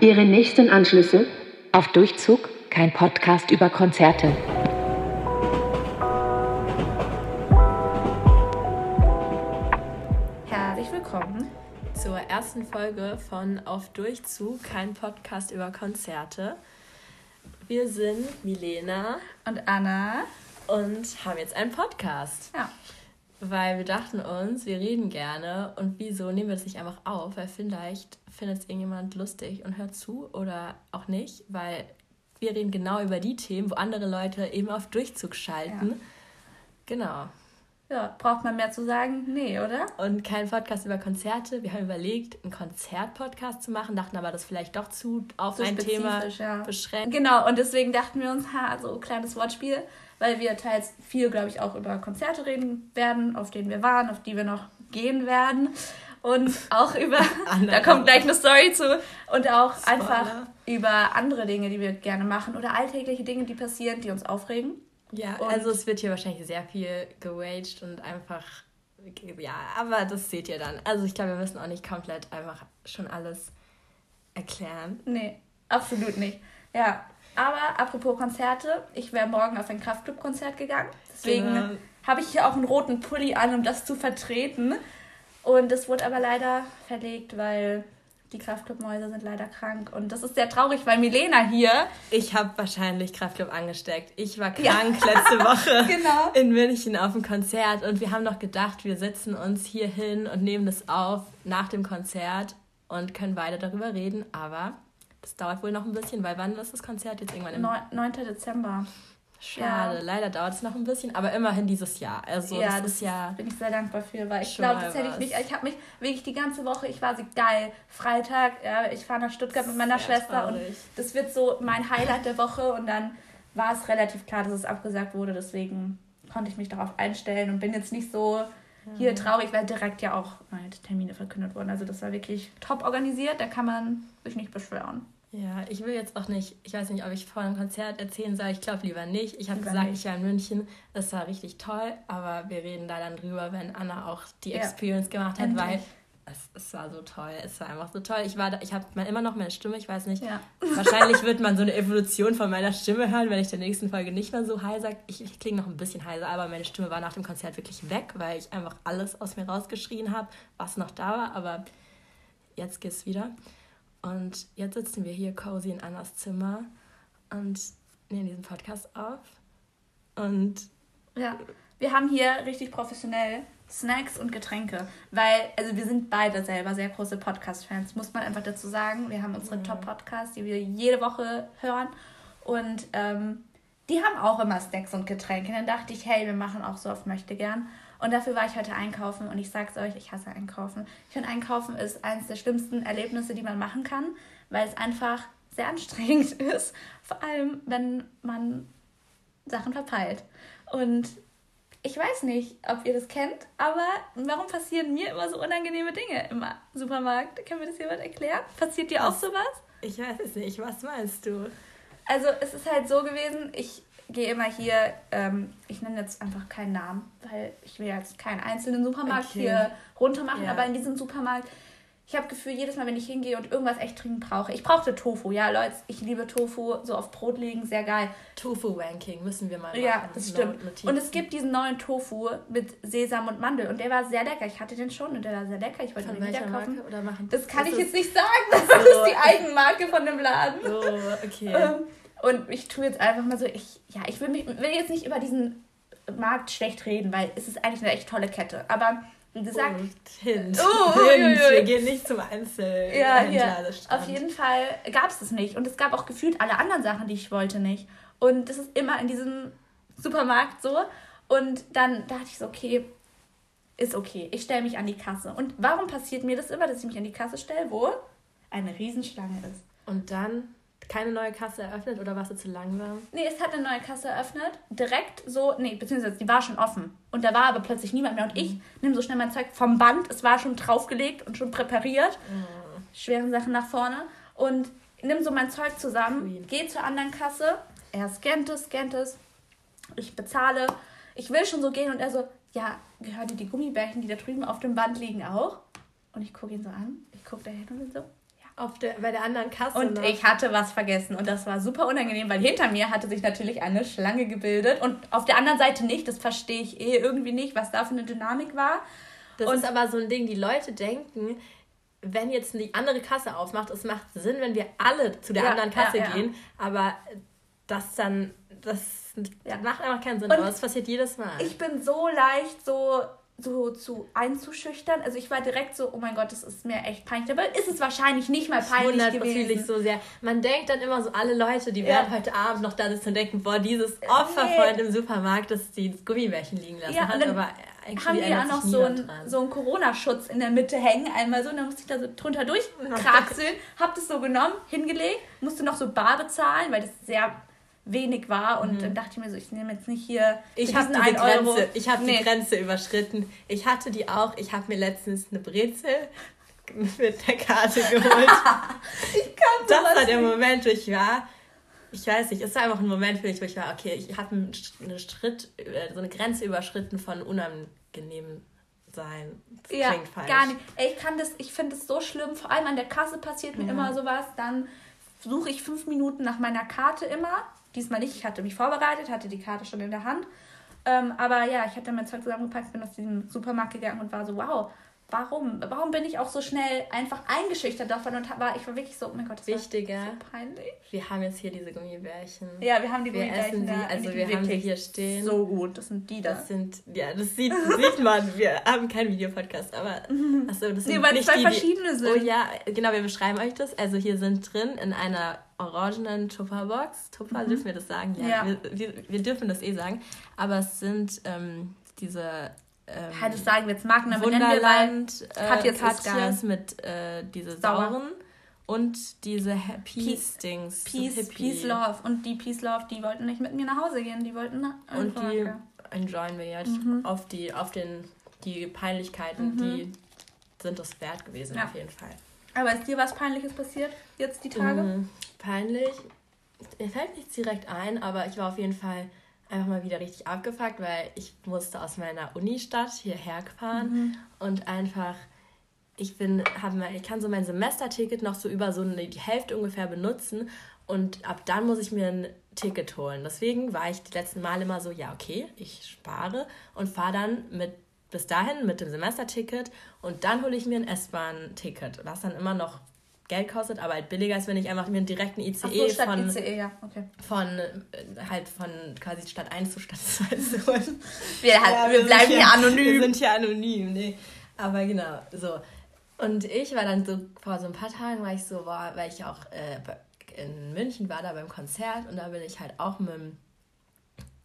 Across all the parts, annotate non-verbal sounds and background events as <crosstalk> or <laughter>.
Ihre nächsten Anschlüsse. Auf Durchzug, kein Podcast über Konzerte. Herzlich willkommen zur ersten Folge von Auf Durchzug, kein Podcast über Konzerte. Wir sind Milena und Anna und haben jetzt einen Podcast. Ja. Weil wir dachten uns, wir reden gerne und wieso nehmen wir das nicht einfach auf? Weil vielleicht findet es irgendjemand lustig und hört zu oder auch nicht, weil wir reden genau über die Themen, wo andere Leute eben auf Durchzug schalten. Ja. Genau. Ja, braucht man mehr zu sagen? Nee, oder? Und kein Podcast über Konzerte. Wir haben überlegt, einen Konzertpodcast zu machen, dachten aber, das vielleicht doch zu auf so ein Thema ja. beschränkt. Genau, und deswegen dachten wir uns, ha, so ein kleines Wortspiel weil wir teils viel, glaube ich, auch über Konzerte reden werden, auf denen wir waren, auf die wir noch gehen werden. Und auch über, <laughs> da kommt gleich eine Story zu, und auch Spoiler. einfach über andere Dinge, die wir gerne machen oder alltägliche Dinge, die passieren, die uns aufregen. Ja, und also es wird hier wahrscheinlich sehr viel gewaged und einfach, ja, aber das seht ihr dann. Also ich glaube, wir müssen auch nicht komplett einfach schon alles erklären. Nee, absolut nicht. Ja, aber apropos Konzerte, ich wäre morgen auf ein Kraftclub-Konzert gegangen. Deswegen genau. habe ich hier auch einen roten Pulli an, um das zu vertreten. Und es wurde aber leider verlegt, weil die Kraftclub-Mäuse sind leider krank. Und das ist sehr traurig, weil Milena hier. Ich habe wahrscheinlich Kraftclub angesteckt. Ich war krank ja. letzte Woche <laughs> genau. in München auf dem Konzert. Und wir haben noch gedacht, wir setzen uns hier hin und nehmen das auf nach dem Konzert und können beide darüber reden. Aber das dauert wohl noch ein bisschen, weil wann ist das Konzert jetzt irgendwann? Im 9. Dezember. Schade, ja. leider dauert es noch ein bisschen, aber immerhin dieses Jahr. Also ja, das, ist ja. Bin ich sehr dankbar für, weil ich glaube, das hätte ich nicht. Ich habe mich wirklich die ganze Woche, ich war so geil. Freitag, ja, ich fahre nach Stuttgart mit meiner Schwester traurig. und das wird so mein Highlight der Woche und dann war es relativ klar, dass es abgesagt wurde. Deswegen konnte ich mich darauf einstellen und bin jetzt nicht so hier traurig, weil direkt ja auch meine Termine verkündet wurden. Also das war wirklich top organisiert, da kann man sich nicht beschweren. Ja, ich will jetzt auch nicht, ich weiß nicht, ob ich vor einem Konzert erzählen soll, ich glaube lieber nicht. Ich habe gesagt, nicht. ich war in München, das war richtig toll, aber wir reden da dann drüber, wenn Anna auch die ja. Experience gemacht hat, Endlich. weil es, es war so toll, es war einfach so toll. Ich war da, ich habe immer noch meine Stimme, ich weiß nicht, ja. wahrscheinlich wird man so eine <laughs> Evolution von meiner Stimme hören, wenn ich der nächsten Folge nicht mehr so heiser, ich, ich klinge noch ein bisschen heiser, aber meine Stimme war nach dem Konzert wirklich weg, weil ich einfach alles aus mir rausgeschrien habe, was noch da war, aber jetzt geht's wieder. Und jetzt sitzen wir hier cozy in Annas Zimmer und nehmen diesen Podcast auf. Und ja, wir haben hier richtig professionell Snacks und Getränke, weil also wir sind beide selber sehr große Podcast-Fans, muss man einfach dazu sagen. Wir haben unsere ja. Top-Podcasts, die wir jede Woche hören und ähm, die haben auch immer Snacks und Getränke. dann dachte ich, hey, wir machen auch so oft möchte gern. Und dafür war ich heute einkaufen und ich sag's euch, ich hasse einkaufen. Ich finde, einkaufen ist eines der schlimmsten Erlebnisse, die man machen kann, weil es einfach sehr anstrengend <laughs> ist. Vor allem, wenn man Sachen verpeilt. Und ich weiß nicht, ob ihr das kennt, aber warum passieren mir immer so unangenehme Dinge im Supermarkt? Kann mir das jemand erklären? Passiert dir auch sowas? Ich weiß es nicht. Was meinst du? Also, es ist halt so gewesen, ich gehe immer hier, ähm, ich nenne jetzt einfach keinen Namen, weil ich will jetzt keinen einzelnen Supermarkt okay. hier runter machen, ja. aber in diesem Supermarkt, ich habe Gefühl, jedes Mal, wenn ich hingehe und irgendwas echt dringend brauche, ich brauchte Tofu, ja, Leute, ich liebe Tofu, so auf Brot legen, sehr geil. Tofu-Ranking müssen wir mal machen. Ja, das stimmt. Und es gibt diesen neuen Tofu mit Sesam und Mandel und der war sehr lecker. Ich hatte den schon und der war sehr lecker. Ich wollte ihn wieder kaufen. Oder machen? Das kann ich jetzt nicht sagen, <laughs> das so. ist die Eigenmarke von dem Laden. Oh, okay. Ähm, und ich tue jetzt einfach mal so, ich, ja, ich will, mich, will jetzt nicht über diesen Markt schlecht reden, weil es ist eigentlich eine echt tolle Kette. Aber wie gesagt. Und Hint. Oh, Hint. Wir gehen nicht zum Einzel. Ja, ja. Auf jeden Fall gab es das nicht. Und es gab auch gefühlt alle anderen Sachen, die ich wollte, nicht. Und das ist immer in diesem Supermarkt so. Und dann dachte ich so, okay, ist okay. Ich stelle mich an die Kasse. Und warum passiert mir das immer, dass ich mich an die Kasse stelle, wo eine Riesenschlange ist? Und dann keine neue Kasse eröffnet oder warst du zu langsam? Nee, es hat eine neue Kasse eröffnet. Direkt so, nee, beziehungsweise die war schon offen. Und da war aber plötzlich niemand mehr. Und ich nehme so schnell mein Zeug vom Band. Es war schon draufgelegt und schon präpariert. Mhm. Schweren Sachen nach vorne. Und nimm so mein Zeug zusammen, gehe zur anderen Kasse. Er scannt es, scannt es. Ich bezahle. Ich will schon so gehen und er so, ja, gehört dir die Gummibärchen, die da drüben auf dem Band liegen, auch? Und ich gucke ihn so an. Ich gucke da hin und so, ja. Auf der, bei der anderen Kasse. Und noch. ich hatte was vergessen und das war super unangenehm, weil hinter mir hatte sich natürlich eine Schlange gebildet und auf der anderen Seite nicht. Das verstehe ich eh irgendwie nicht, was da für eine Dynamik war. Das und ist aber so ein Ding, die Leute denken, wenn jetzt die andere Kasse aufmacht, es macht Sinn, wenn wir alle zu der ja, anderen Kasse ja, ja. gehen, aber das dann, das macht einfach keinen Sinn, und das passiert jedes Mal. Ich bin so leicht so so zu einzuschüchtern. Also ich war direkt so, oh mein Gott, das ist mir echt peinlich. Aber ist es wahrscheinlich nicht mal peinlich das gewesen. fühle ich so sehr. Man denkt dann immer so, alle Leute, die ja. werden heute Abend noch da sitzen und denken, boah, dieses Opferfreund nee. im Supermarkt, das die Gummibärchen liegen lassen ja, hat. Aber eigentlich haben die ja noch so einen so Corona-Schutz in der Mitte hängen, einmal so, und dann musste ich da so drunter durchkraxeln, <laughs> hab das so genommen, hingelegt, musste noch so bar bezahlen, weil das sehr wenig war und mhm. dann dachte ich mir so, ich nehme jetzt nicht hier ich habe die Grenze, ich habe nee. die Grenze überschritten. Ich hatte die auch. Ich habe mir letztens eine Brezel <laughs> mit der Karte geholt. <laughs> ich kann das war der Moment, wo ich war. Ich weiß nicht, es war einfach ein Moment für mich, wo ich war, okay, ich habe einen Schritt, äh, so eine Grenze überschritten von unangenehm sein. Das ja, klingt falsch. Gar nicht. Ey, ich kann das, ich finde es so schlimm. Vor allem an der Kasse passiert mir ja. immer sowas. Dann suche ich fünf Minuten nach meiner Karte immer Diesmal nicht. Ich hatte mich vorbereitet, hatte die Karte schon in der Hand. Ähm, aber ja, ich hatte mein Zeug zusammengepackt, bin aus diesem Supermarkt gegangen und war so, wow, warum? Warum bin ich auch so schnell einfach eingeschüchtert davon und war, ich war wirklich so, oh mein Gott, das Wichtiger, so peinlich. Wir haben jetzt hier diese Gummibärchen. Ja, wir haben die wir Gummibärchen. Essen die, also wir haben sie hier stehen. So gut, das sind die da. Das sind, ja, das sieht, <laughs> sieht man. Wir haben keinen Videopodcast, aber achso, das sind nee, weil nicht zwei die, verschiedene sind. Oh ja, genau, wir beschreiben euch das. Also hier sind drin in einer orangenen Tupperbox. Tupper, mhm. dürfen wir das sagen? Ja, ja. Wir, wir, wir, dürfen das eh sagen. Aber es sind ähm, diese ähm, halt, das sagen wir jetzt Marken, aber Wunderland, nennen wir, weil Katjes, Katjes mit äh, diese sauren und diese Peace-Dings. Peace, Peace, Peace, Love. Und die Peace Love, die wollten nicht mit mir nach Hause gehen, die wollten nach Und die enjoyen wir jetzt mhm. auf, die, auf den, die Peinlichkeiten, mhm. die sind das wert gewesen, ja. auf jeden Fall. Aber ist dir was Peinliches passiert jetzt die Tage? Mhm. Peinlich? Mir fällt nichts direkt ein, aber ich war auf jeden Fall einfach mal wieder richtig abgefuckt, weil ich musste aus meiner Unistadt hierher fahren mhm. und einfach ich bin habe ich kann so mein Semesterticket noch so über so eine, die Hälfte ungefähr benutzen und ab dann muss ich mir ein Ticket holen. Deswegen war ich die letzten Mal immer so, ja, okay, ich spare und fahre dann mit bis dahin mit dem Semesterticket und dann hole ich mir ein S-Bahn-Ticket, was dann immer noch Geld kostet, aber halt billiger ist, wenn ich einfach mir einen direkten ICE so, statt von, ICE, ja. okay. von äh, halt von quasi Stadt 1 zu Stadt 2 zu holen. Wir, halt, ja, wir, wir bleiben hier, hier anonym. Wir sind hier anonym, nee. Aber genau, so. Und ich war dann so, vor so ein paar Tagen war ich so, war, weil ich auch äh, in München war, da beim Konzert und da bin ich halt auch mit dem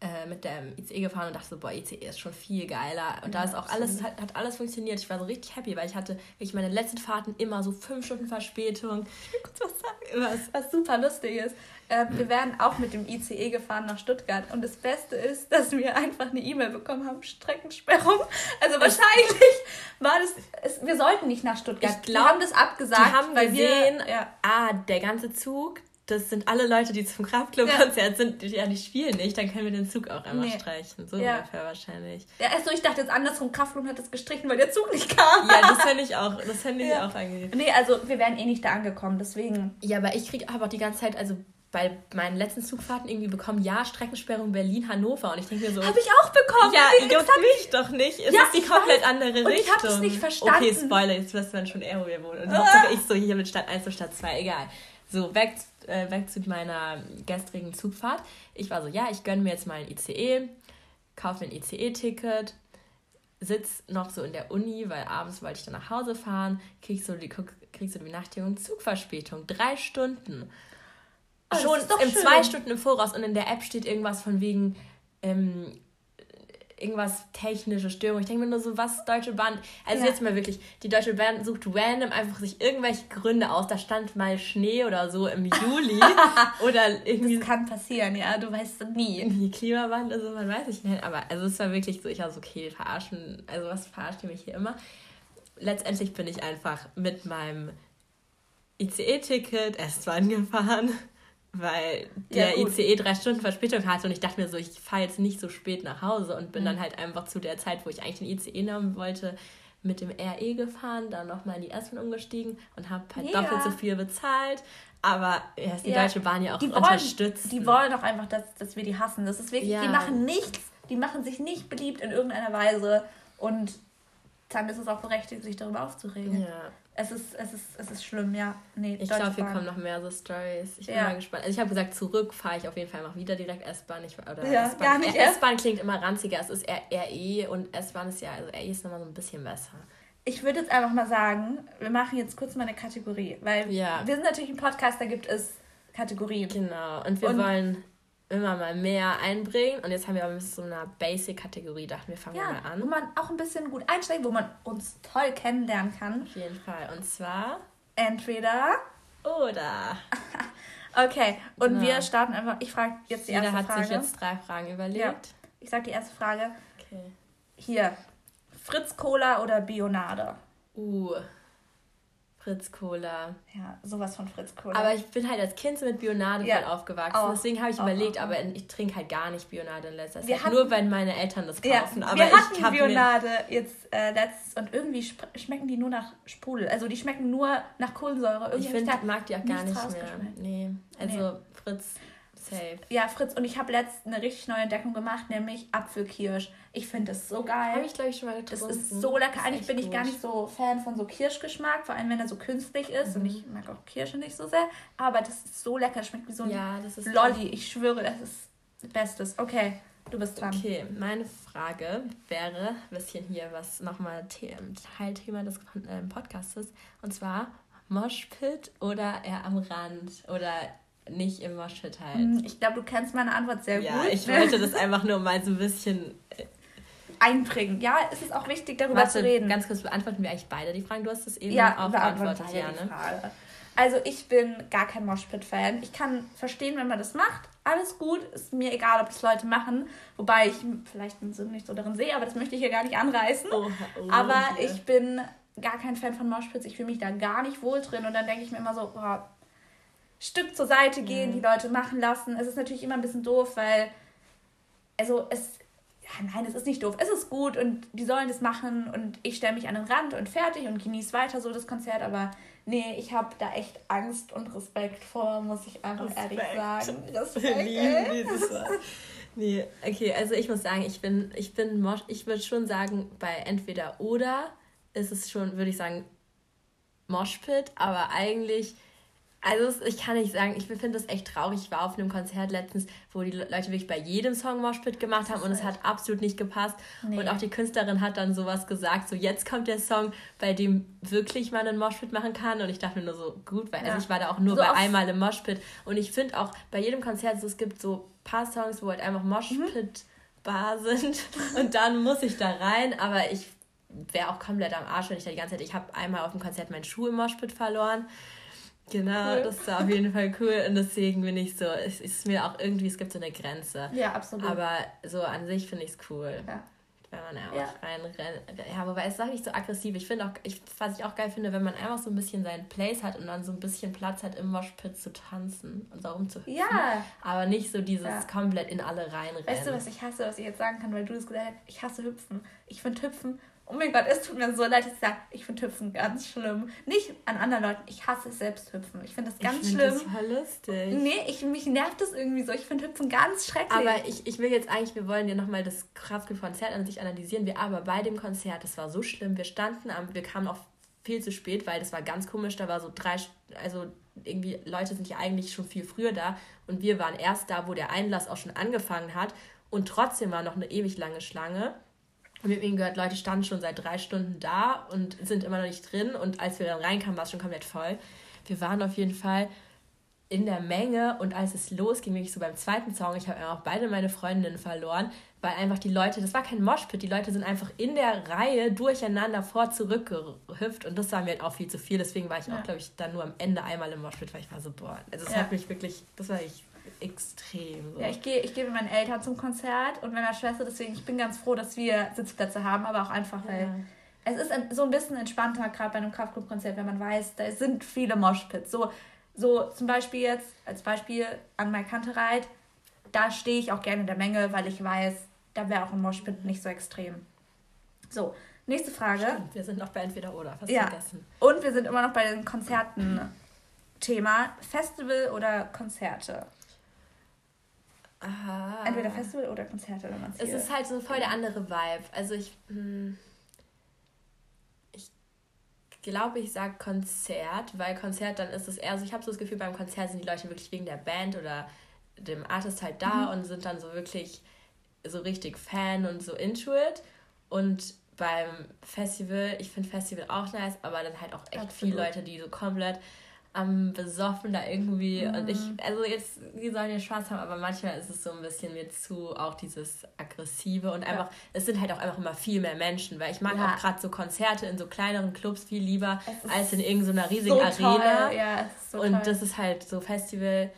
äh, mit dem ICE gefahren und dachte so, boah, ICE ist schon viel geiler. Und ja, da ist auch alles, hat, hat, alles funktioniert. Ich war so richtig happy, weil ich hatte wirklich meine letzten Fahrten immer so fünf Stunden Verspätung. Ich will kurz was sagen. <laughs> Was, was super lustig ist. Äh, wir werden auch mit dem ICE gefahren nach Stuttgart. Und das Beste ist, dass wir einfach eine E-Mail bekommen haben, Streckensperrung. Also wahrscheinlich war das, es, wir sollten nicht nach Stuttgart. Ich glaube, haben das abgesagt, die haben weil gesehen, wir, ja. ah, der ganze Zug, das sind alle Leute, die zum Kraftclub-Konzert ja. sind, ja, die spielen nicht, dann können wir den Zug auch einmal nee. streichen. So ja. ungefähr wahrscheinlich. Ja, erst so, ich dachte jetzt andersrum, Kraftclub hat es gestrichen, weil der Zug nicht kam. Ja, das fände ich auch, das fände ich ja. auch angenehm. Nee, also wir wären eh nicht da angekommen, deswegen. Ja, aber ich kriege aber auch die ganze Zeit, also bei meinen letzten Zugfahrten irgendwie bekommen, ja, Streckensperrung Berlin-Hannover. Und ich denke mir so. Habe ich auch bekommen. Ja, juckt mich doch nicht. Es ja, ist die komplett weiß. andere Richtung. Und ich habe es nicht verstanden. Okay, Spoiler, jetzt wissen wir schon eher, wo wir wohnen. Und ah. ich so hier mit Stadt 1 und Stadt 2, egal. So, weg äh, weg zu meiner gestrigen Zugfahrt. Ich war so, ja, ich gönne mir jetzt mal ein ICE, kaufe ein ICE-Ticket, sitz noch so in der Uni, weil abends wollte ich dann nach Hause fahren, krieg so die, krieg so die Benachrichtigung, Zugverspätung, drei Stunden. Oh, Schon im schön. zwei Stunden im Voraus und in der App steht irgendwas von wegen, ähm, irgendwas technische Störung. Ich denke mir nur so, was Deutsche Bahn. Also ja. jetzt mal wirklich, die Deutsche Bahn sucht random einfach sich irgendwelche Gründe aus. Da stand mal Schnee oder so im Juli. <laughs> oder irgendwie. Das kann passieren, ja, du weißt nie. Die Klimawandel, also man weiß nicht. Aber also es war wirklich so, ich war so, okay, verarschen, also was verarscht ihr mich hier immer? Letztendlich bin ich einfach mit meinem ICE-Ticket S-Bahn gefahren weil der ja, ICE drei Stunden Verspätung hatte und ich dachte mir so, ich fahre jetzt nicht so spät nach Hause und bin mhm. dann halt einfach zu der Zeit, wo ich eigentlich den ICE nehmen wollte, mit dem RE gefahren, dann nochmal in die S-Bahn umgestiegen und habe halt ja. doppelt so viel bezahlt. Aber ja, ist die ja. Deutsche Bahn ja auch die unterstützt. Die wollen doch einfach, dass, dass wir die hassen. Das ist wirklich, die machen nichts, die machen sich nicht beliebt in irgendeiner Weise und dann ist es auch berechtigt, sich darüber aufzuregen. Ja. Es ist, es ist, es ist schlimm, ja. Nee, ich glaube, hier kommen noch mehr so Stories. Ich bin ja. mal gespannt. Also ich habe gesagt, zurück fahre ich auf jeden Fall noch wieder direkt S-Bahn. Oder ja, S-Bahn. S-Bahn klingt immer ranziger. Es ist RE und S-Bahn ist ja, also RE ist nochmal so ein bisschen besser. Ich würde jetzt einfach mal sagen, wir machen jetzt kurz mal eine Kategorie, weil ja. wir sind natürlich ein Podcast, da gibt es Kategorien. Genau, und wir und wollen immer mal mehr einbringen. Und jetzt haben wir aber so eine Basic-Kategorie, dachten wir fangen ja, mal an. Wo man auch ein bisschen gut einsteigt, wo man uns toll kennenlernen kann. Auf jeden Fall. Und zwar entweder oder. <laughs> okay, und genau. wir starten einfach. Ich frage jetzt die Jeder erste Frage. Jeder hat sich jetzt drei Fragen überlegt. Ja. Ich sage die erste Frage. Okay. Hier. Fritz Cola oder Bionade? Uh. Fritz Cola. Ja, sowas von Fritz Cola. Aber ich bin halt als Kind so mit Bionade ja, voll aufgewachsen. Auch, Deswegen habe ich auch, überlegt, auch, aber ich trinke halt gar nicht Bionade in letzter Zeit. Nur weil meine Eltern das kaufen. Ja, aber wir hatten ich Bionade jetzt äh, letztens und irgendwie schmecken die nur nach Sprudel. Also die schmecken nur nach Kohlensäure. Irgendwie ich finde, ich mag die auch gar nicht mehr. Nee, also nee. Fritz Safe. Ja, Fritz, und ich habe letztens eine richtig neue Entdeckung gemacht, nämlich Apfelkirsch. Ich finde das so geil. Habe ich, glaube ich, schon mal getrunken. Das ist so lecker. Eigentlich bin ich gar nicht so Fan von so Kirschgeschmack, vor allem wenn er so künstlich ist. Mhm. Und ich mag auch Kirsche nicht so sehr. Aber das ist so lecker. Schmeckt wie so ein ja, Lolli. Ich schwöre, das ist das Bestes. Okay, du bist dran. Okay, meine Frage wäre ein bisschen hier, was nochmal Teilthema des äh, Podcasts ist. Und zwar Moshpit oder eher am Rand? Oder nicht im Moshpit halt. Hm, ich glaube, du kennst meine Antwort sehr ja, gut. Ja, ich wollte das <laughs> einfach nur mal so ein bisschen äh, einbringen. Ja, es ist auch wichtig, darüber Warte, zu reden. Ganz kurz, beantworten wir eigentlich beide die Fragen? Du hast es eben ja, auch beantwortet, ja, ne? Frage. Also ich bin gar kein Moshpit-Fan. Ich kann verstehen, wenn man das macht. Alles gut. Ist mir egal, ob das Leute machen. Wobei ich vielleicht einen Sinn nicht so darin sehe, aber das möchte ich hier gar nicht anreißen. Oh, oh, aber okay. ich bin gar kein Fan von Moshpits. Ich fühle mich da gar nicht wohl drin. Und dann denke ich mir immer so, boah, Stück zur Seite gehen, mhm. die Leute machen lassen. Es ist natürlich immer ein bisschen doof, weil, also es, ja, nein, es ist nicht doof, es ist gut und die sollen das machen und ich stelle mich an den Rand und fertig und genieße weiter so das Konzert, aber nee, ich habe da echt Angst und Respekt vor, muss ich einfach Respekt. ehrlich sagen. <laughs> Respekt. <laughs> nee, okay, also ich muss sagen, ich bin, ich bin, ich würde schon sagen, bei entweder oder ist es schon, würde ich sagen, Moshpit, aber eigentlich also ich kann nicht sagen, ich finde das echt traurig. Ich war auf einem Konzert letztens, wo die Leute wirklich bei jedem Song Moshpit gemacht haben und es hat absolut nicht gepasst. Nee. Und auch die Künstlerin hat dann sowas gesagt, so jetzt kommt der Song, bei dem wirklich man einen Moshpit machen kann. Und ich dachte mir nur so, gut, weil also ja. also ich war da auch nur so bei einmal im Moshpit. Und ich finde auch bei jedem Konzert, so, es gibt so ein paar Songs, wo halt einfach Moshpit bar sind. <laughs> Und dann muss ich da rein. Aber ich wäre auch komplett am Arsch, wenn ich da die ganze Zeit, ich habe einmal auf dem Konzert meinen Schuh im Moshpit verloren. Genau, cool. das war auf jeden Fall cool und deswegen bin ich so, es ist mir auch irgendwie, es gibt so eine Grenze. Ja, absolut. Aber so an sich finde ich es cool. Ja. Wenn man auch ja. reinrennt. Ja, wobei es ist auch nicht so aggressiv. Ich finde auch, ich, was ich auch geil finde, wenn man einfach so ein bisschen seinen Place hat und dann so ein bisschen Platz hat, im Moshpit zu tanzen und so rumzuhüpfen. Ja. Aber nicht so dieses ja. komplett in alle reinrennen. Weißt du, was ich hasse, was ich jetzt sagen kann, weil du das gesagt hast? Ich hasse Hüpfen. Ich finde Hüpfen Oh mein Gott, es tut mir so leid, ich sage, ich finde Hüpfen ganz schlimm. Nicht an anderen Leuten, ich hasse es selbst Hüpfen. Ich finde das ganz ich schlimm. Das voll lustig. Nee, ich, mich nervt das irgendwie so. Ich finde Hüpfen ganz schrecklich. Aber ich, ich will jetzt eigentlich, wir wollen ja nochmal das Kraftgefühl-Konzert an sich analysieren. Wir aber bei dem Konzert, das war so schlimm. Wir standen am, wir kamen auch viel zu spät, weil das war ganz komisch. Da war so drei, also irgendwie Leute sind ja eigentlich schon viel früher da und wir waren erst da, wo der Einlass auch schon angefangen hat und trotzdem war noch eine ewig lange Schlange. Und wir haben eben gehört, Leute standen schon seit drei Stunden da und sind immer noch nicht drin. Und als wir dann reinkamen, war es schon komplett voll. Wir waren auf jeden Fall in der Menge und als es losging, wirklich so beim zweiten Song, ich habe auch beide meine Freundinnen verloren, weil einfach die Leute, das war kein Moshpit, die Leute sind einfach in der Reihe durcheinander vor zurück gehüpft und das war mir halt auch viel zu viel, deswegen war ich ja. auch, glaube ich, dann nur am Ende einmal im Moshpit, weil ich war so, boah, also es ja. hat mich wirklich, das war ich extrem. So. Ja, ich gehe ich geh mit meinen Eltern zum Konzert und meiner Schwester, deswegen ich bin ganz froh, dass wir Sitzplätze haben, aber auch einfach, weil ja. es ist so ein bisschen entspannter, gerade bei einem Kraftclub-Konzert, wenn man weiß, da sind viele Moshpits. So, so zum Beispiel jetzt, als Beispiel an Maikantereit, da stehe ich auch gerne in der Menge, weil ich weiß, da wäre auch ein Moshpit nicht so extrem. So, Nächste Frage. Stimmt, wir sind noch bei entweder oder. Fast ja. vergessen. Und wir sind immer noch bei den Konzerten-Thema. Festival oder Konzerte? Aha. Entweder Festival oder Konzerte, wenn man Es ist halt so voll der andere Vibe. Also ich. Hm, ich glaube, ich sage Konzert, weil Konzert dann ist es eher so, ich habe so das Gefühl, beim Konzert sind die Leute wirklich wegen der Band oder dem Artist halt da Mhm. und sind dann so wirklich so richtig Fan und so into it. Und beim Festival, ich finde Festival auch nice, aber dann halt auch echt Absolut. viele Leute, die so komplett am besoffen da irgendwie und ich, Mhm. also jetzt, die sollen ja Spaß haben, aber manchmal ist es so ein bisschen mir zu auch dieses aggressive und einfach, es sind halt auch einfach immer viel mehr Menschen, weil ich mag Ja. auch gerade so Konzerte in so kleineren Clubs viel lieber als in irgendeiner riesigen so Arena. Ja, so und toll. das ist halt so Festival.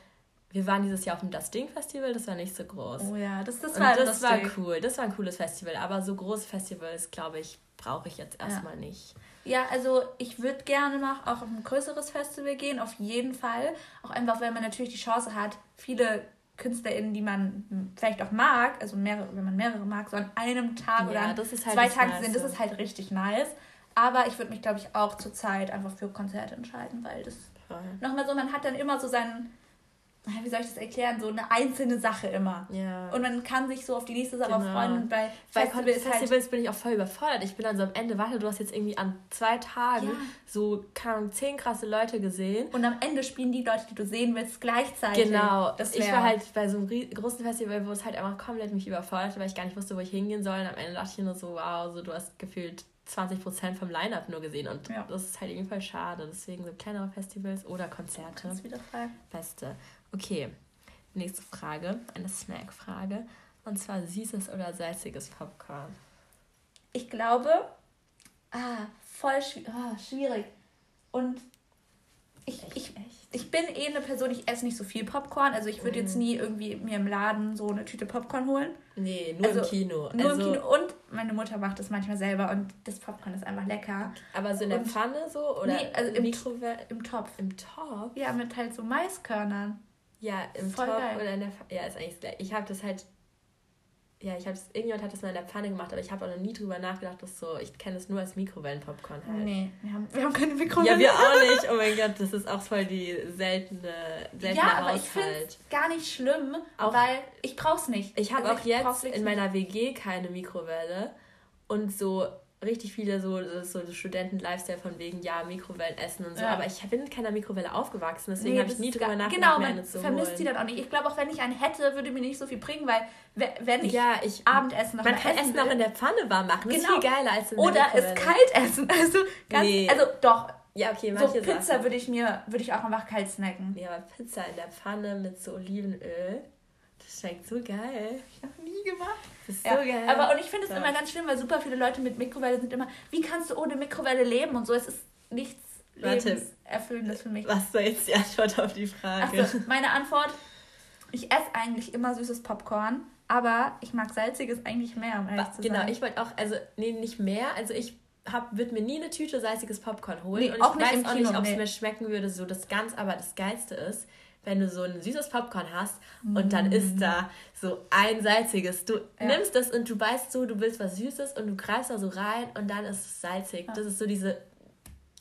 Wir waren dieses Jahr auf dem Das Ding Festival, das war nicht so groß. Oh ja, das, das war das war lustig. cool, das war ein cooles Festival, aber so große Festivals, glaube ich, brauche ich jetzt erstmal nicht. Ja, also ich würde gerne noch auch auf ein größeres Festival gehen, auf jeden Fall. Auch einfach, weil man natürlich die Chance hat, viele KünstlerInnen, die man vielleicht auch mag, also mehrere, wenn man mehrere mag, so an einem Tag Ja, oder an das ist halt zwei Tagen zu sehen, das Nice. ist halt richtig nice. Aber ich würde mich, glaube ich, auch zur Zeit einfach für Konzerte entscheiden, weil das nochmal so, man hat dann immer so seinen, wie soll ich das erklären, so eine einzelne Sache immer. Ja. Und man kann sich so auf die nächste Sache Genau. freuen. Und bei Bei Festival Festivals, ist halt Festivals bin ich auch voll überfordert. Ich bin dann so am Ende, warte, du hast jetzt irgendwie an zwei Tagen Ja. so, keine Ahnung, zehn krasse Leute gesehen. Und am Ende spielen die Leute, die du sehen willst, gleichzeitig. Genau. Das ich war halt bei so einem großen Festival, wo es halt einfach komplett mich überfordert weil ich gar nicht wusste, wo ich hingehen soll. Und am Ende dachte ich nur so, wow, so du hast gefühlt 20% vom Line-Up nur gesehen. Und Ja. das ist halt irgendwie voll schade. Deswegen so kleinere Festivals oder Konzerte. Du wieder fragen? Beste. Okay, nächste Frage. Eine Snack-Frage. Und zwar süßes oder salziges Popcorn. Ich glaube, ah, voll schwi ah, schwierig. Und ich, ich, ich bin eh eine Person, ich esse nicht so viel Popcorn. Also ich würde jetzt Mhm. nie irgendwie mir im Laden so eine Tüte Popcorn holen. Nee, nur Also, im Kino. Nur also, im Kino. Und meine Mutter macht das manchmal selber und das Popcorn ist einfach lecker. Aber so in der Und- Pfanne so? Oder Nee, also im- Mikrowelle? Im Topf. Im Topf? Ja, mit halt so Maiskörnern. Ja, im Voll Topf geil. oder in der Pfanne. Ja, ist eigentlich gleich. Ich habe das halt. Ja, ich habe das. Irgendjemand hat das mal in der Pfanne gemacht, aber ich habe auch noch nie drüber nachgedacht, dass so. Ich kenne das nur als Mikrowellenpopcorn halt. Nee, wir haben, wir haben keine Mikrowelle. Ja, wir auch <laughs> nicht. Oh mein Gott, das ist auch voll die seltene, seltene Ja, aber ich finde Haushalt. es gar nicht schlimm, Auch- weil ich brauch's nicht. Ich habe Also auch jetzt in meiner WG keine Mikrowelle und so richtig viele so, so Studenten-Lifestyle von wegen, ja, Mikrowellen essen und so. Ja. Aber ich bin mit keiner Mikrowelle aufgewachsen, deswegen Nee, habe ich das nie drüber nachgedacht, Genau, man vermisst sie dann auch nicht. Ich glaube, auch wenn ich eine hätte, würde mir nicht so viel bringen, weil we- wenn ich Ja, ich. Abendessen noch Man mal kann essen will, in der Pfanne warm machen. Das Genau. ist viel geiler als in der oder es kalt essen. <laughs> Also ganz, Nee. also doch. Ja, okay, So manche Pizza Sachen. würde ich mir, würde ich auch einfach kalt snacken. Ja, aber Pizza in der Pfanne mit so Olivenöl, das schmeckt so geil. Ich noch nie gemacht. Das ist Ja, so geil. aber und ich finde es immer ganz schlimm, weil super viele Leute mit Mikrowelle sind immer, wie kannst du ohne Mikrowelle leben und so. Es ist nichts lebenserfüllendes für mich. Was soll jetzt die Antwort auf die Frage? Achso, meine Antwort, ich esse eigentlich immer süßes Popcorn, aber ich mag salziges eigentlich mehr, um ehrlich zu Genau, sein. ich wollte auch, also, nee, nicht mehr. Also, ich würde mir nie eine Tüte salziges Popcorn holen. Nee, und auch ich nicht weiß im auch Kino, nicht, ob es nee. mir schmecken würde, so das ganz, aber das Geilste ist, wenn du so ein süßes Popcorn hast und dann ist da so ein salziges. Du Mm. Ja. nimmst das und du weißt so, du willst was Süßes und du greifst da so rein und dann ist es salzig. Ja. Das ist so diese,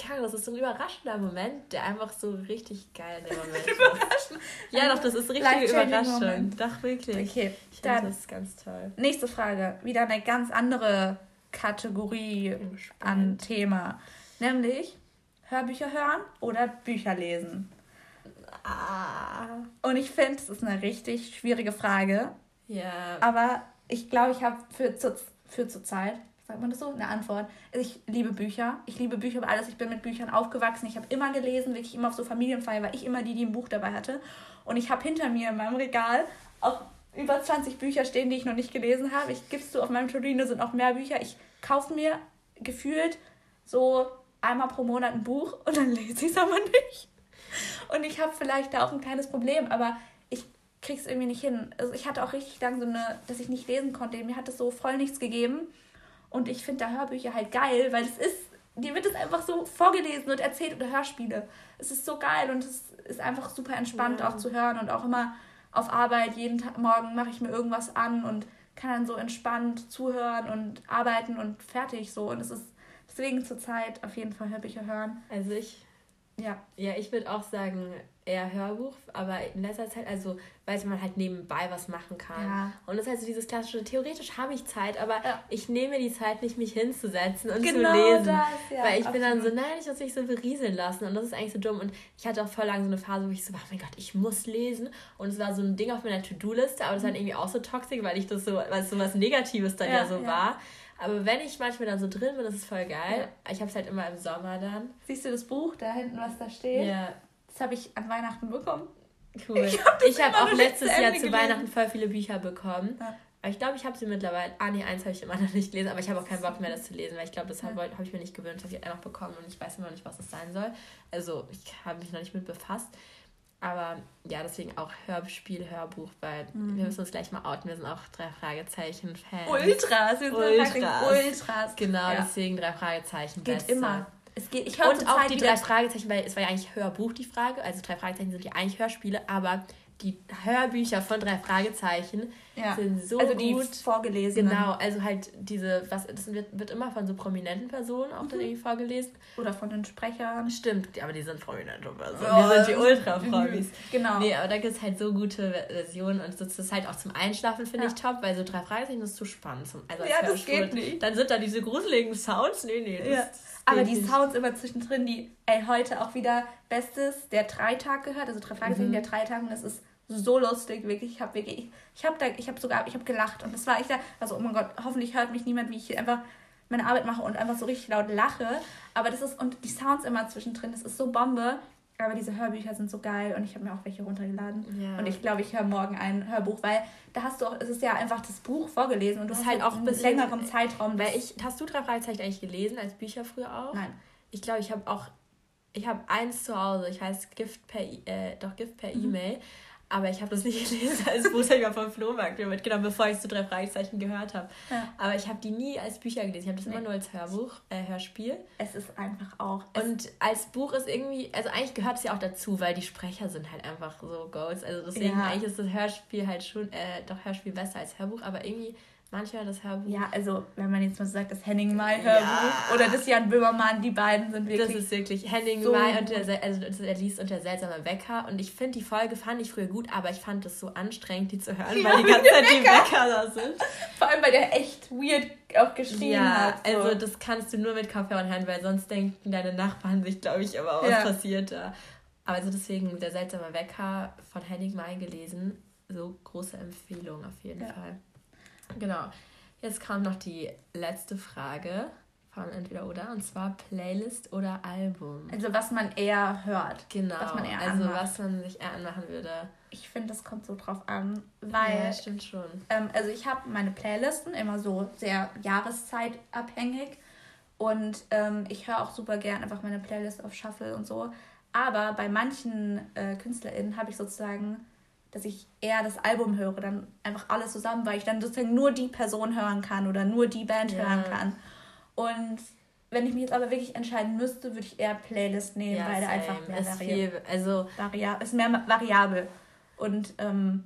Ahnung, das ist so ein überraschender Moment, der einfach so richtig geil in dem <laughs> Moment ist. Ja, doch, das ist richtige Überraschung. Moment. Doch, wirklich. Okay, Ich dann das ganz toll. nächste Frage. Wieder eine ganz andere Kategorie an Thema. Nämlich Hörbücher hören oder Bücher lesen. Ah. Und ich finde, es ist eine richtig schwierige Frage. Ja. Aber ich glaube, ich habe für, zur- für zur Zeit, sagt man das so, eine Antwort. Also ich liebe Bücher. Ich liebe Bücher über alles. Ich bin mit Büchern aufgewachsen. Ich habe immer gelesen, wirklich immer auf so Familienfeier, war ich immer die, die ein Buch dabei hatte. Und ich habe hinter mir in meinem Regal auch über 20 Bücher stehen, die ich noch nicht gelesen habe. Ich gib's du, auf meinem Torino sind noch mehr Bücher. Ich kaufe mir gefühlt so einmal pro Monat ein Buch und dann <laughs> lese ich es aber nicht. Und ich habe vielleicht da auch ein kleines Problem, aber ich krieg's irgendwie nicht hin. Also ich hatte auch richtig lange so eine, dass ich nicht lesen konnte. Mir hat es so voll nichts gegeben. Und ich finde da Hörbücher halt geil, weil es ist, dir wird es einfach so vorgelesen und erzählt oder Hörspiele. Es ist so geil und es ist einfach super entspannt Ja. auch zu hören und auch immer auf Arbeit, jeden Tag, Morgen mache ich mir irgendwas an und kann dann so entspannt zuhören und arbeiten und fertig so. Und es ist deswegen zurzeit auf jeden Fall Hörbücher hören. Also ich ja. Ja, ich würde auch sagen, eher Hörbuch, aber in letzter Zeit, also weil man halt nebenbei was machen kann. Ja. Und das heißt so dieses klassische, theoretisch habe ich Zeit, aber ja. ich nehme die Zeit nicht, mich hinzusetzen und genau zu lesen. Das, ja, weil ich absolut. bin dann so, nein, ich muss mich so berieseln lassen. Und das ist eigentlich so dumm. Und ich hatte auch voll lange so eine Phase, wo ich so, oh mein Gott, ich muss lesen. Und es war so ein Ding auf meiner To-Do-Liste, aber das war mhm. irgendwie auch so toxisch, weil ich das so, weil es so was Negatives dann ja, so war. Aber wenn ich manchmal dann so drin bin, das ist voll geil. Ja. Ich habe es halt immer im Sommer dann. Siehst du das Buch da hinten, was da steht? Ja. Das habe ich an Weihnachten bekommen. Cool. Ich habe hab auch letztes Jahr zu. Weihnachten voll viele Bücher bekommen. Ja. Aber ich glaube, ich habe sie mittlerweile. Ah, nee, eins habe ich immer noch nicht gelesen, aber ich habe auch keinen Bock mehr, das zu lesen, weil ich glaube, das habe hab ich mir nicht gewöhnt, dass ich einfach bekommen und ich weiß immer noch nicht, was das sein soll. Also, ich habe mich noch nicht mit befasst. Aber ja, deswegen auch Hörspiel, Hörbuch, weil mhm. wir müssen uns gleich mal outen. Wir sind auch drei Fragezeichen-Fans. Ultras, wir sind Ultras. Ultras. Genau, ja. deswegen drei Fragezeichen. Geht besser. immer. Es geht, ich Und auch die drei Fragezeichen, weil es war ja eigentlich Hörbuch die Frage. Also drei Fragezeichen sind ja eigentlich Hörspiele, aber die Hörbücher von drei Fragezeichen ja. sind so also die gut vorgelesen. Genau, also halt diese, was das wird, wird immer von so prominenten Personen auch mhm. dann irgendwie vorgelesen. Oder von den Sprechern. Stimmt, aber die sind prominente Personen. Oh, die sind die Ultra-Promis. Mhm. Genau. Nee, aber da gibt es halt so gute Versionen und das ist halt auch zum Einschlafen, finde ja. ich top, weil so drei Fragezeichen ist zu spannend. Zum, also ja, das geht nicht. Dann sind da diese gruseligen Sounds. Nee, nee, das, ja. Aber die Sounds immer zwischendrin, die, ey, heute auch wieder Bestes, der Dreitag gehört, also drei Fragezeichen, mhm. der Dreitag, und das ist so lustig, wirklich. Ich habe wirklich, ich habe da, ich habe sogar, ich habe gelacht und das war ich da, also oh mein Gott, hoffentlich hört mich niemand, wie ich hier einfach meine Arbeit mache und einfach so richtig laut lache. Aber das ist, und die Sounds immer zwischendrin, das ist so Bombe. Aber diese Hörbücher sind so geil und ich habe mir auch welche runtergeladen. Ja. Und ich glaube, ich höre morgen ein Hörbuch, weil da hast du auch, es ist ja einfach das Buch vorgelesen und du das hast halt auch einen längeren Zeitraum. Weil ich, hast du drei Fragezeichen eigentlich gelesen als Bücher früher auch? Nein. Ich glaube, ich habe auch, ich habe eins zu Hause, ich heiße Gift per, äh, doch Gift per mhm. E-Mail. Aber ich habe das nicht <laughs> gelesen als Buch, ich mal vom Flohmarkt mitgenommen, bevor ich zu drei Fragezeichen gehört habe. Ja. Aber ich habe die nie als Bücher gelesen. Ich habe das nee. immer nur als Hörbuch, äh, Hörspiel. Es ist einfach auch. Und als Buch ist irgendwie, also eigentlich gehört es ja auch dazu, weil die Sprecher sind halt einfach so Goals. Also deswegen ja. eigentlich ist das Hörspiel halt schon, äh, doch Hörspiel besser als Hörbuch, aber irgendwie manchmal das Hörbuch. Ja, also wenn man jetzt mal sagt, das Henning Mai Hörbuch ja. oder das Jan Böhmermann, die beiden sind wirklich. Das ist wirklich Henning so Mai und der, also er liest und der seltsame Wecker. Und ich finde, die Folge fand ich früher gut, aber ich fand es so anstrengend, die zu hören, ja, weil die ganze Zeit die Wecker da sind. Vor allem, weil der echt weird auch geschrieben ja, hat. Ja, so. also das kannst du nur mit Kopfhörern hören, weil sonst denken deine Nachbarn sich, glaube ich, immer, was ja. passiert da. Aber also deswegen der seltsame Wecker von Henning Mai gelesen. So große Empfehlung auf jeden. Fall. Genau. Jetzt kam noch die letzte Frage von entweder oder und zwar Playlist oder Album. Also was man eher hört. Genau. Was man eher also anmacht. was man sich eher anmachen würde. Ich finde, das kommt so drauf an, weil. Ja, stimmt schon. Ähm, also ich habe meine Playlisten immer so sehr jahreszeitabhängig und ähm, ich höre auch super gern einfach meine Playlist auf Shuffle und so. Aber bei manchen äh, KünstlerInnen habe ich sozusagen dass ich eher das Album höre, dann einfach alles zusammen, weil ich dann sozusagen nur die Person hören kann oder nur die Band ja. hören kann. Und wenn ich mich jetzt aber wirklich entscheiden müsste, würde ich eher Playlist nehmen, ja, weil da einfach mehr ist viel, also Varia ist mehr variabel. Und ähm,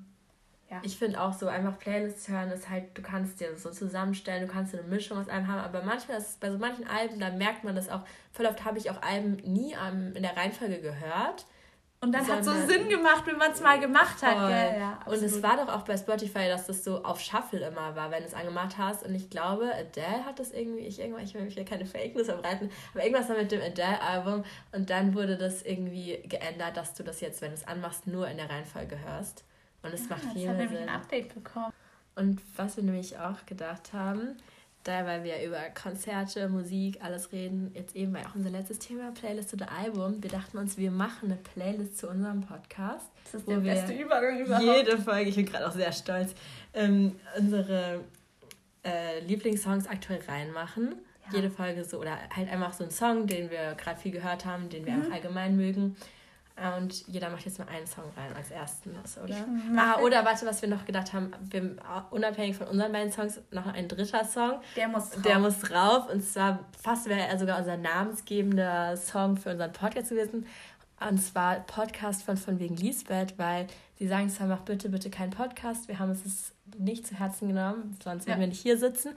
ja. Ich finde auch so einfach Playlists hören ist halt, du kannst dir so zusammenstellen, du kannst dir eine Mischung aus allem haben, aber manchmal ist es bei so manchen Alben, da merkt man das auch, voll oft habe ich auch Alben nie um, in der Reihenfolge gehört und dann hat so Sinn gemacht, wenn man es mal gemacht hat. Gell? Ja, und es war doch auch bei Spotify, dass das so auf Shuffle immer war, wenn du es angemacht hast. Und ich glaube, Adele hat das irgendwie, ich, irgendwann, ich will mich ja keine Fake News verbreiten, aber irgendwas war mit dem Adele-Album. Und dann wurde das irgendwie geändert, dass du das jetzt, wenn du es anmachst, nur in der Reihenfolge hörst. Und es ja, macht viel mehr Sinn. ein Update bekommen. Und was wir nämlich auch gedacht haben, da weil wir über Konzerte, Musik, alles reden, jetzt eben weil auch unser letztes Thema Playlist oder Album. Wir dachten uns, wir machen eine Playlist zu unserem Podcast. Das ist der beste Übergang überhaupt. Jede Folge, ich bin gerade auch sehr stolz, ähm, unsere äh, Lieblingssongs aktuell reinmachen. Ja. Jede Folge so, oder halt einfach so einen Song, den wir gerade viel gehört haben, den wir mhm. einfach allgemein mögen. Und jeder macht jetzt mal einen Song rein als ersten, oder? Ah, oder warte, was wir noch gedacht haben, wir, unabhängig von unseren beiden Songs, noch ein dritter Song. Der muss drauf. Der muss drauf. Und zwar fast wäre er sogar unser namensgebender Song für unseren Podcast gewesen. Und zwar Podcast von von wegen Lisbeth, weil sie sagen zwar, mach bitte, bitte keinen Podcast. Wir haben das nicht zu Herzen genommen, sonst ja. würden wir nicht hier sitzen.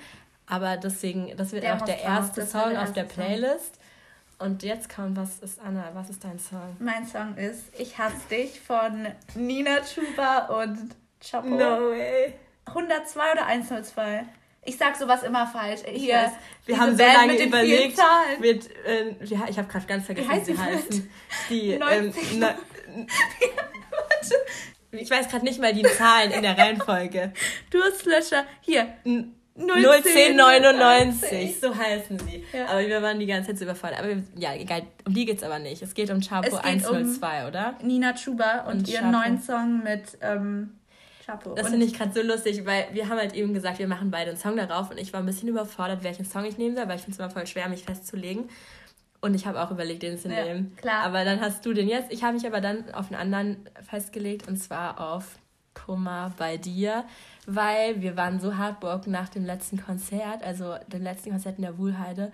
Aber deswegen, das wird der auch der erste Song auf der Playlist. Und jetzt kommt, was ist Anna, was ist dein Song? Mein Song ist Ich hasse dich von Nina Chuba und Chapo. No way. 102 oder 102? Ich sag sowas immer falsch. Hier, weiß, wir haben so lange überlegt. Mit, äh, ich habe gerade ganz vergessen, wie sie heißen. Die, ähm, na, ich weiß gerade nicht mal die Zahlen in der Reihenfolge. Durstlöscher. Hier. 01099, so heißen sie. Ja. Aber wir waren die ganze Zeit so überfordert. Aber wir, ja, egal, um die geht es aber nicht. Es geht um Chapo 102, um oder? Nina Chuba und, und ihren neuen Song mit ähm, Chapeau. Das finde ich gerade so lustig, weil wir haben halt eben gesagt, wir machen beide einen Song darauf und ich war ein bisschen überfordert, welchen Song ich nehmen soll, weil ich finde es immer voll schwer, mich festzulegen. Und ich habe auch überlegt, den zu ja, nehmen. Klar. Aber dann hast du den jetzt. Ich habe mich aber dann auf einen anderen festgelegt und zwar auf Kummer bei dir, weil wir waren so heartbroken nach dem letzten Konzert, also dem letzten Konzert in der Wuhlheide.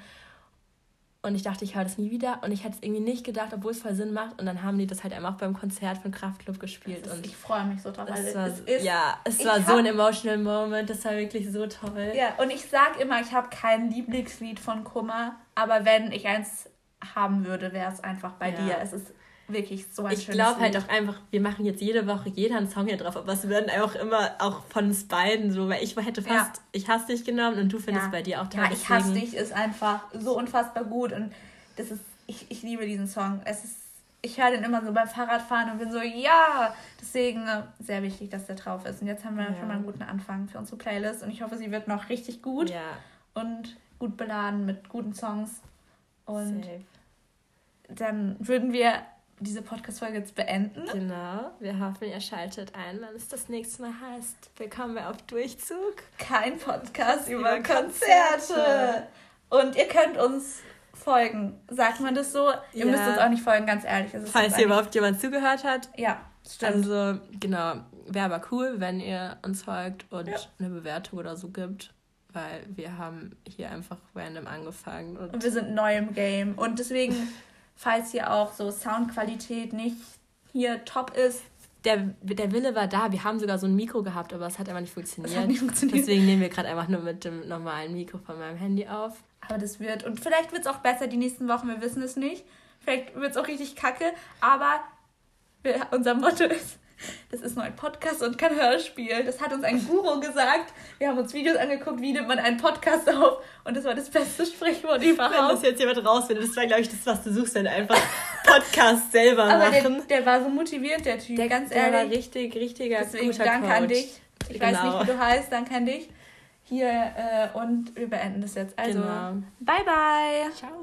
Und ich dachte, ich höre das nie wieder. Und ich hätte es irgendwie nicht gedacht, obwohl es voll Sinn macht. Und dann haben die das halt einfach beim Konzert von Kraftklub gespielt. Ist, und ich freue mich so drauf. Es war, es ist, ja, es war so ein emotional Moment. Das war wirklich so toll. Ja, und ich sag immer, ich habe kein Lieblingslied von Kummer. Aber wenn ich eins haben würde, wäre es einfach bei ja. dir. Es ist wirklich so ein Ich glaube halt auch einfach, wir machen jetzt jede Woche jeder einen Song hier drauf, aber es werden auch immer auch von uns beiden so, weil ich hätte fast ja. Ich hasse dich genommen und du findest ja. bei dir auch toll. Ja, ich hasse dich ist einfach so unfassbar gut und das ist, ich, ich liebe diesen Song. Es ist, ich höre den immer so beim Fahrradfahren und bin so, ja, deswegen äh, sehr wichtig, dass der drauf ist. Und jetzt haben wir ja. schon mal einen guten Anfang für unsere Playlist und ich hoffe, sie wird noch richtig gut und gut beladen mit guten Songs. Und Safe. dann würden wir diese Podcast-Folge jetzt beenden. Genau. Wir hoffen, ihr schaltet ein, wenn es das nächste Mal heißt. Willkommen bei Auf Durchzug. Kein Podcast über, über Konzerte. Konzerte. Und ihr könnt uns folgen. Sagt man das so? Ihr ja. müsst uns auch nicht folgen, ganz ehrlich. Falls hier überhaupt jemand zugehört hat. Ja, stimmt. Also, genau. Wäre aber cool, wenn ihr uns folgt und ja. eine Bewertung oder so gibt. Weil wir haben hier einfach random angefangen. Und, und wir sind neu im Game. Und deswegen <laughs> falls hier auch so Soundqualität nicht hier top ist. Der, der Wille war da. Wir haben sogar so ein Mikro gehabt, aber es hat einfach nicht funktioniert. Nicht funktioniert. Deswegen nehmen wir gerade einfach nur mit dem normalen Mikro von meinem Handy auf. Aber das wird, und vielleicht wird es auch besser die nächsten Wochen, wir wissen es nicht. Vielleicht wird es auch richtig kacke, aber wir, unser Motto ist, das ist nur ein Podcast und kein Hörspiel. Das hat uns ein Guru gesagt. Wir haben uns Videos angeguckt, wie nimmt man einen Podcast auf. Und das war das beste Sprichwort überhaupt. Wenn das jetzt jemand rausfindet, das war, glaube ich, das, was du suchst, dann einfach Podcast selber Aber machen. Der, der war so motiviert, der Typ, der, ganz ehrlich. Der war richtig, richtiger Deswegen guter danke Coach. an dich. Ich genau. weiß nicht, wie du heißt, danke an dich. Hier, äh, und wir beenden das jetzt. Also, genau. bye bye. Ciao.